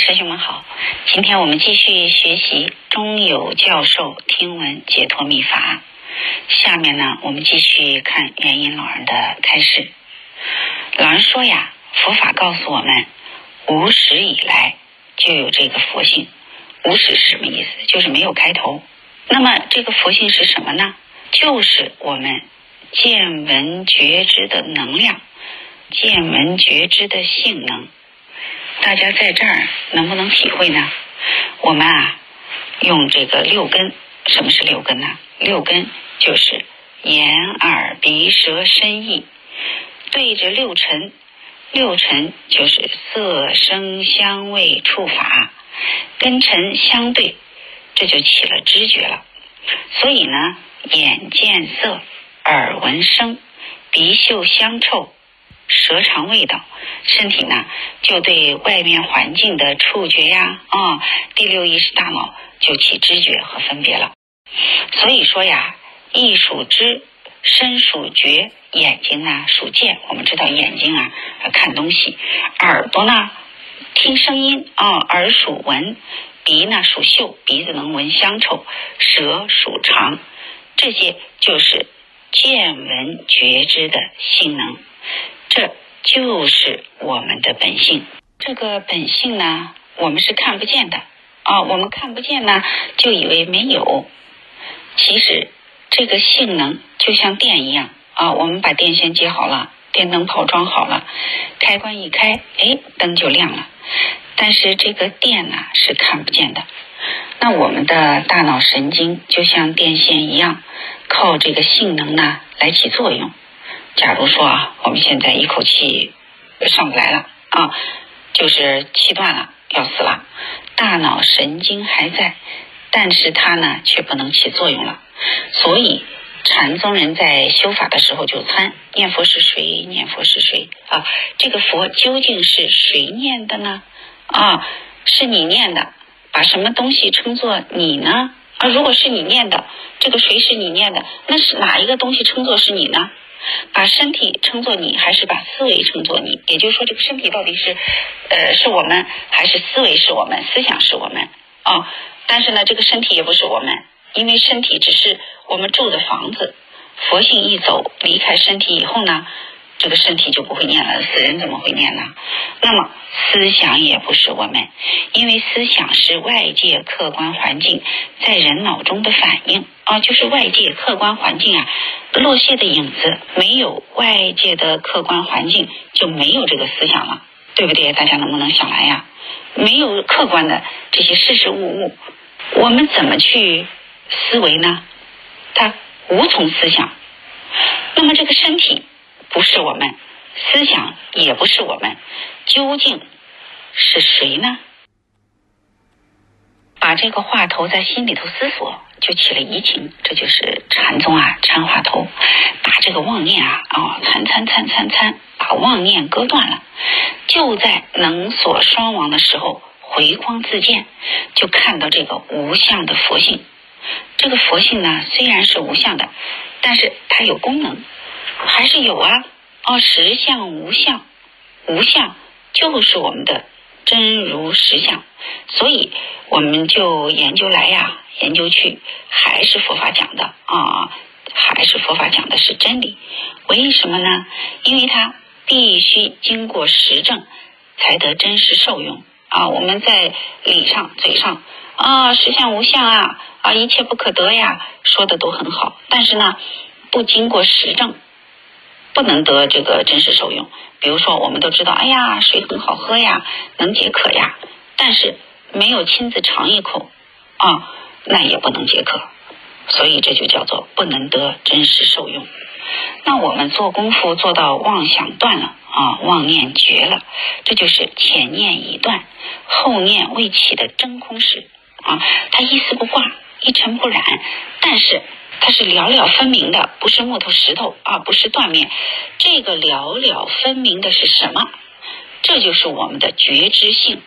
师兄们好，今天我们继续学习中有教授听闻解脱秘法。下面呢，我们继续看元音老人的开示。老人说呀，佛法告诉我们，无始以来就有这个佛性。无始是什么意思？就是没有开头。那么这个佛性是什么呢？就是我们见闻觉知的能量，见闻觉知的性能。大家在这儿能不能体会呢？我们啊，用这个六根，什么是六根呢？六根就是眼、耳、鼻、舌、身、意，对着六尘，六尘就是色、声、香味、触、法，跟尘相对，这就起了知觉了。所以呢，眼见色，耳闻声，鼻嗅香臭。舌尝味道，身体呢就对外面环境的触觉呀，啊，第六意识大脑就起知觉和分别了。所以说呀，意属知，身属觉，眼睛呢属见。我们知道眼睛啊看东西，耳朵呢听声音啊，耳属闻，鼻呢属嗅，鼻子能闻香臭，舌属尝，这些就是见闻觉知的性能。就是我们的本性。这个本性呢，我们是看不见的啊。我们看不见呢，就以为没有。其实这个性能就像电一样啊。我们把电线接好了，电灯泡装好了，开关一开，哎，灯就亮了。但是这个电呢是看不见的。那我们的大脑神经就像电线一样，靠这个性能呢来起作用。假如说啊，我们现在一口气上不来了啊，就是气断了，要死了，大脑神经还在，但是它呢却不能起作用了。所以禅宗人在修法的时候就参念佛是谁？念佛是谁？啊，这个佛究竟是谁念的呢？啊，是你念的，把什么东西称作你呢？啊，如果是你念的，这个谁是你念的？那是哪一个东西称作是你呢？把身体称作你，还是把思维称作你？也就是说，这个身体到底是，呃，是我们，还是思维是我们，思想是我们？啊，但是呢，这个身体也不是我们，因为身体只是我们住的房子。佛性一走，离开身体以后呢？这个身体就不会念了，死人怎么会念呢？那么思想也不是我们，因为思想是外界客观环境在人脑中的反应啊，就是外界客观环境啊落下的影子，没有外界的客观环境就没有这个思想了，对不对？大家能不能想来呀？没有客观的这些事事物物，我们怎么去思维呢？它无从思想。那么这个身体。不是我们，思想也不是我们，究竟是谁呢？把这个话头在心里头思索，就起了疑情。这就是禅宗啊，禅话头，把这个妄念啊，啊，参参参参参，把妄念割断了。就在能所双亡的时候，回光自见，就看到这个无相的佛性。这个佛性呢，虽然是无相的，但是它有功能。还是有啊，哦，实相无相，无相就是我们的真如实相，所以我们就研究来呀，研究去，还是佛法讲的啊，还是佛法讲的是真理。为什么呢？因为它必须经过实证，才得真实受用啊。我们在理上、嘴上啊，实相无相啊，啊，一切不可得呀，说的都很好，但是呢，不经过实证。不能得这个真实受用。比如说，我们都知道，哎呀，水很好喝呀，能解渴呀。但是没有亲自尝一口啊，那也不能解渴。所以这就叫做不能得真实受用。那我们做功夫做到妄想断了啊，妄念绝了，这就是前念已断，后念未起的真空时啊，它一丝不挂，一尘不染，但是。它是寥寥分明的，不是木头石头啊，不是断面。这个寥寥分明的是什么？这就是我们的觉知性，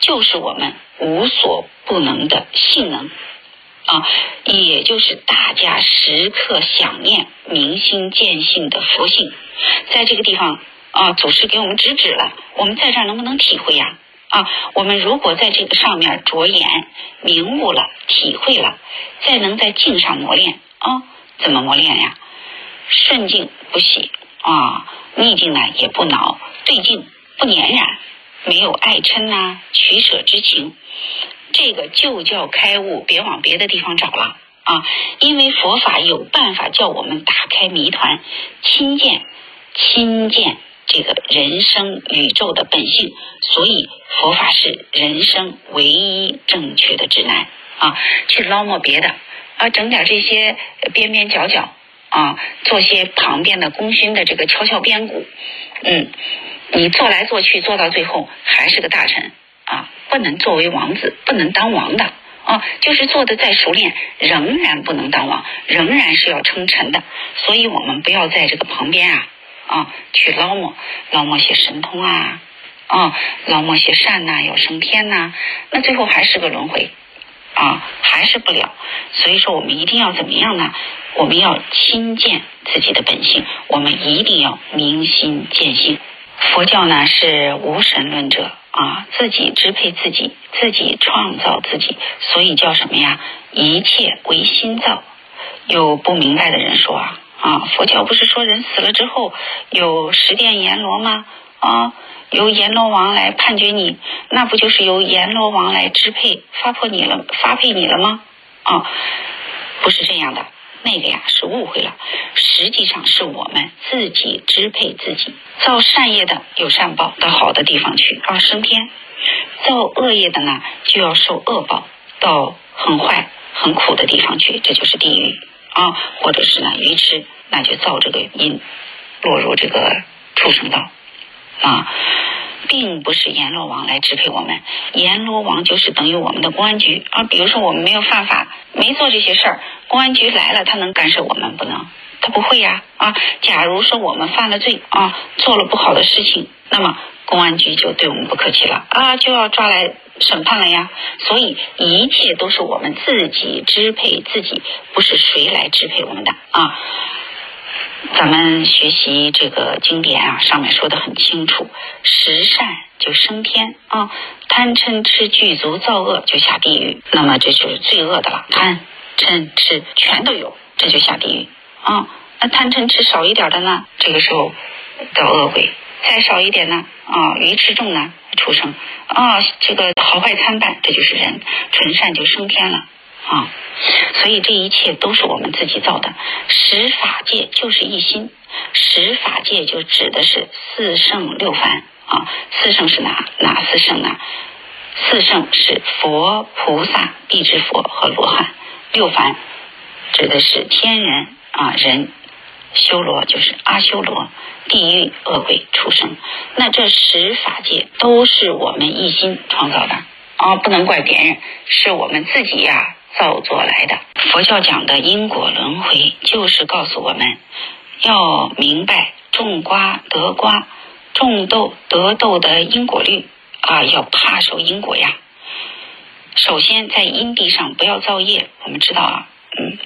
就是我们无所不能的性能啊，也就是大家时刻想念、明心见性的佛性。在这个地方啊，祖师给我们指指了，我们在这儿能不能体会呀？啊我们如果在这个上面着眼、明悟了、体会了，再能在境上磨练啊，怎么磨练呀？顺境不喜啊，逆境呢也不恼，对境不粘染，没有爱嗔呐、取舍之情，这个就叫开悟，别往别的地方找了啊！因为佛法有办法叫我们打开谜团，亲见、亲见。这个人生宇宙的本性，所以佛法是人生唯一正确的指南啊！去捞摸别的啊，整点这些边边角角啊，做些旁边的功勋的这个敲敲边鼓，嗯，你做来做去，做到最后还是个大臣啊，不能作为王子，不能当王的啊，就是做的再熟练，仍然不能当王，仍然是要称臣的，所以我们不要在这个旁边啊。啊，去捞摸捞摸些神通啊，啊，捞摸些善呐，要升天呐，那最后还是个轮回啊，还是不了。所以说，我们一定要怎么样呢？我们要亲见自己的本性，我们一定要明心见性。佛教呢是无神论者啊，自己支配自己，自己创造自己，所以叫什么呀？一切唯心造。有不明白的人说啊。啊，佛教不是说人死了之后有十殿阎罗吗？啊，由阎罗王来判决你，那不就是由阎罗王来支配发破你了？发配你了吗？啊，不是这样的，那个呀是误会了。实际上是我们自己支配自己，造善业的有善报，到好的地方去啊升天；造恶业的呢就要受恶报，到很坏很苦的地方去，这就是地狱啊，或者是呢愚痴。那就造这个因，落入这个畜生道啊，并不是阎罗王来支配我们，阎罗王就是等于我们的公安局啊。比如说我们没有犯法，没做这些事儿，公安局来了，他能干涉我们不能？他不会呀啊。假如说我们犯了罪啊，做了不好的事情，那么公安局就对我们不客气了啊，就要抓来审判了呀。所以一切都是我们自己支配自己，不是谁来支配我们的啊。咱们学习这个经典啊，上面说的很清楚，十善就升天啊，贪嗔痴具足造恶就下地狱，那么这就是罪恶的了，贪嗔痴全都有，这就下地狱啊。那贪嗔痴少一点的呢，这个时候到恶鬼；再少一点呢，啊，愚痴重呢，畜生啊，这个好坏参半，这就是人，纯善就升天了。啊，所以这一切都是我们自己造的。十法界就是一心，十法界就指的是四圣六凡啊。四圣是哪哪四圣呢？四圣是佛、菩萨、地之佛和罗汉。六凡指的是天人啊，人修罗就是阿修罗，地狱恶鬼畜生。那这十法界都是我们一心创造的啊，不能怪别人，是我们自己呀。造作来的，佛教讲的因果轮回，就是告诉我们要明白种瓜得瓜，种豆得豆的因果律啊，要怕受因果呀。首先在因地上不要造业，我们知道啊，嗯，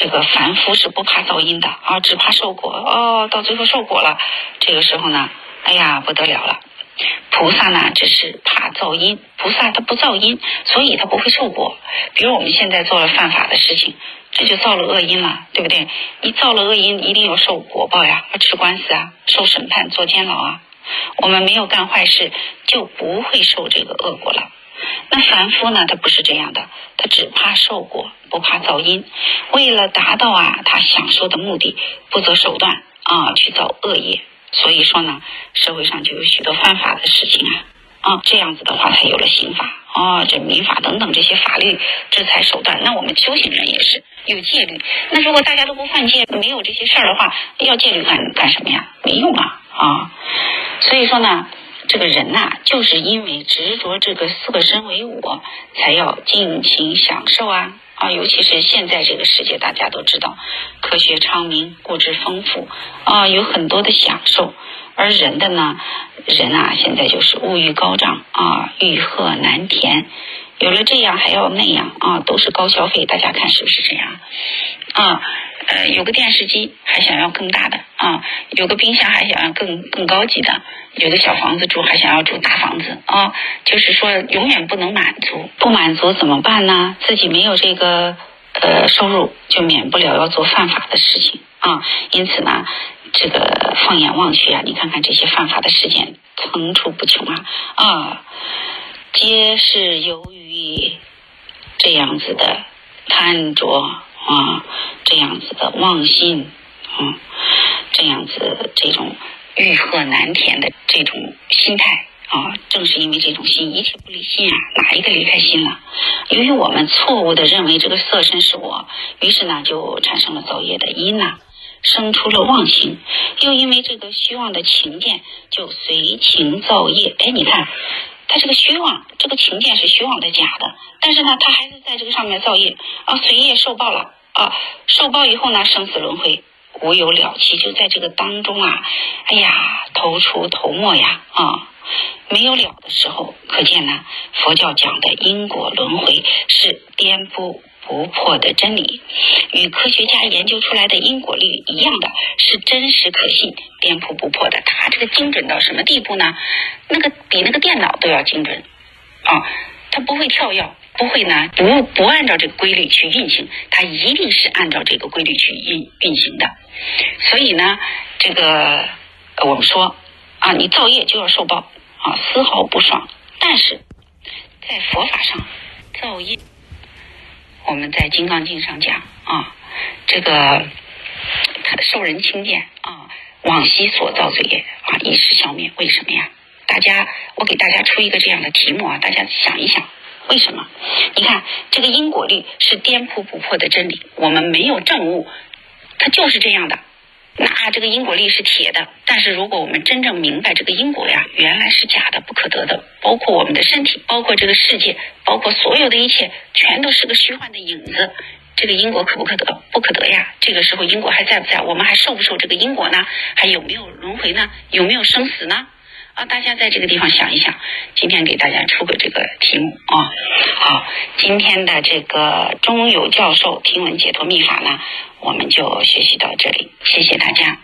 这个凡夫是不怕造因的啊，只怕受果哦，到最后受果了，这个时候呢，哎呀不得了了。菩萨呢，只是怕噪音。菩萨他不噪音，所以他不会受果。比如我们现在做了犯法的事情，这就造了恶因了，对不对？你造了恶因，一定要受果报呀，要吃官司啊，受审判，坐监牢啊。我们没有干坏事，就不会受这个恶果了。那凡夫呢，他不是这样的，他只怕受果，不怕造因。为了达到啊他享受的目的，不择手段啊去造恶业。所以说呢，社会上就有许多犯法的事情啊，啊，这样子的话才有了刑法啊，这民法等等这些法律制裁手段。那我们修行人也是有戒律。那如果大家都不犯戒，没有这些事儿的话，要戒律干干什么呀？没用啊啊！所以说呢。这个人呐，就是因为执着这个色身为我，才要尽情享受啊啊！尤其是现在这个世界，大家都知道，科学昌明，物质丰富啊，有很多的享受。而人的呢，人啊，现在就是物欲高涨啊，欲壑难填，有了这样还要那样啊，都是高消费，大家看是不是这样？啊，呃，有个电视机还想要更大的啊，有个冰箱还想要更更高级的，有个小房子住还想要住大房子啊，就是说永远不能满足，不满足怎么办呢？自己没有这个呃收入，就免不了要做犯法的事情啊，因此呢，这个放眼望去啊，你看看这些犯法的事件层出不穷啊啊。皆是由于这样子的贪着啊，这样子的妄心啊，这样子这种欲壑难填的这种心态啊，正是因为这种心，一切不离心啊，哪一个离开心了？由于我们错误的认为这个色身是我，于是呢，就产生了造业的因呐，生出了妄心，又因为这个虚妄的情见，就随情造业。哎，你看。他这个虚妄，这个情见是虚妄的假的，但是呢，他还是在这个上面造业啊，随业受报了啊，受报以后呢，生死轮回无有了期，就在这个当中啊，哎呀，头出头没呀啊，没有了的时候，可见呢，佛教讲的因果轮回是颠覆。不破的真理，与科学家研究出来的因果律一样的是真实可信、颠扑不破的。它这个精准到什么地步呢？那个比那个电脑都要精准啊！它不会跳跃，不会呢不不按照这个规律去运行，它一定是按照这个规律去运运行的。所以呢，这个我们说啊，你造业就要受报啊，丝毫不爽。但是在佛法上造业。我们在《金刚经》上讲啊，这个受人轻贱啊，往昔所造罪业啊，一时消灭。为什么呀？大家，我给大家出一个这样的题目啊，大家想一想，为什么？你看，这个因果律是颠扑不破的真理，我们没有证物，它就是这样的。那这个因果律是铁的，但是如果我们真正明白这个因果呀，原来是假的、不可得的，包括我们的身体，包括这个世界，包括所有的一切，全都是个虚幻的影子。这个因果可不可得？不可得呀！这个时候因果还在不在？我们还受不受这个因果呢？还有没有轮回呢？有没有生死呢？啊，大家在这个地方想一想。今天给大家出个这个题目啊。好，今天的这个中有教授听闻解脱秘法呢。我们就学习到这里，谢谢大家。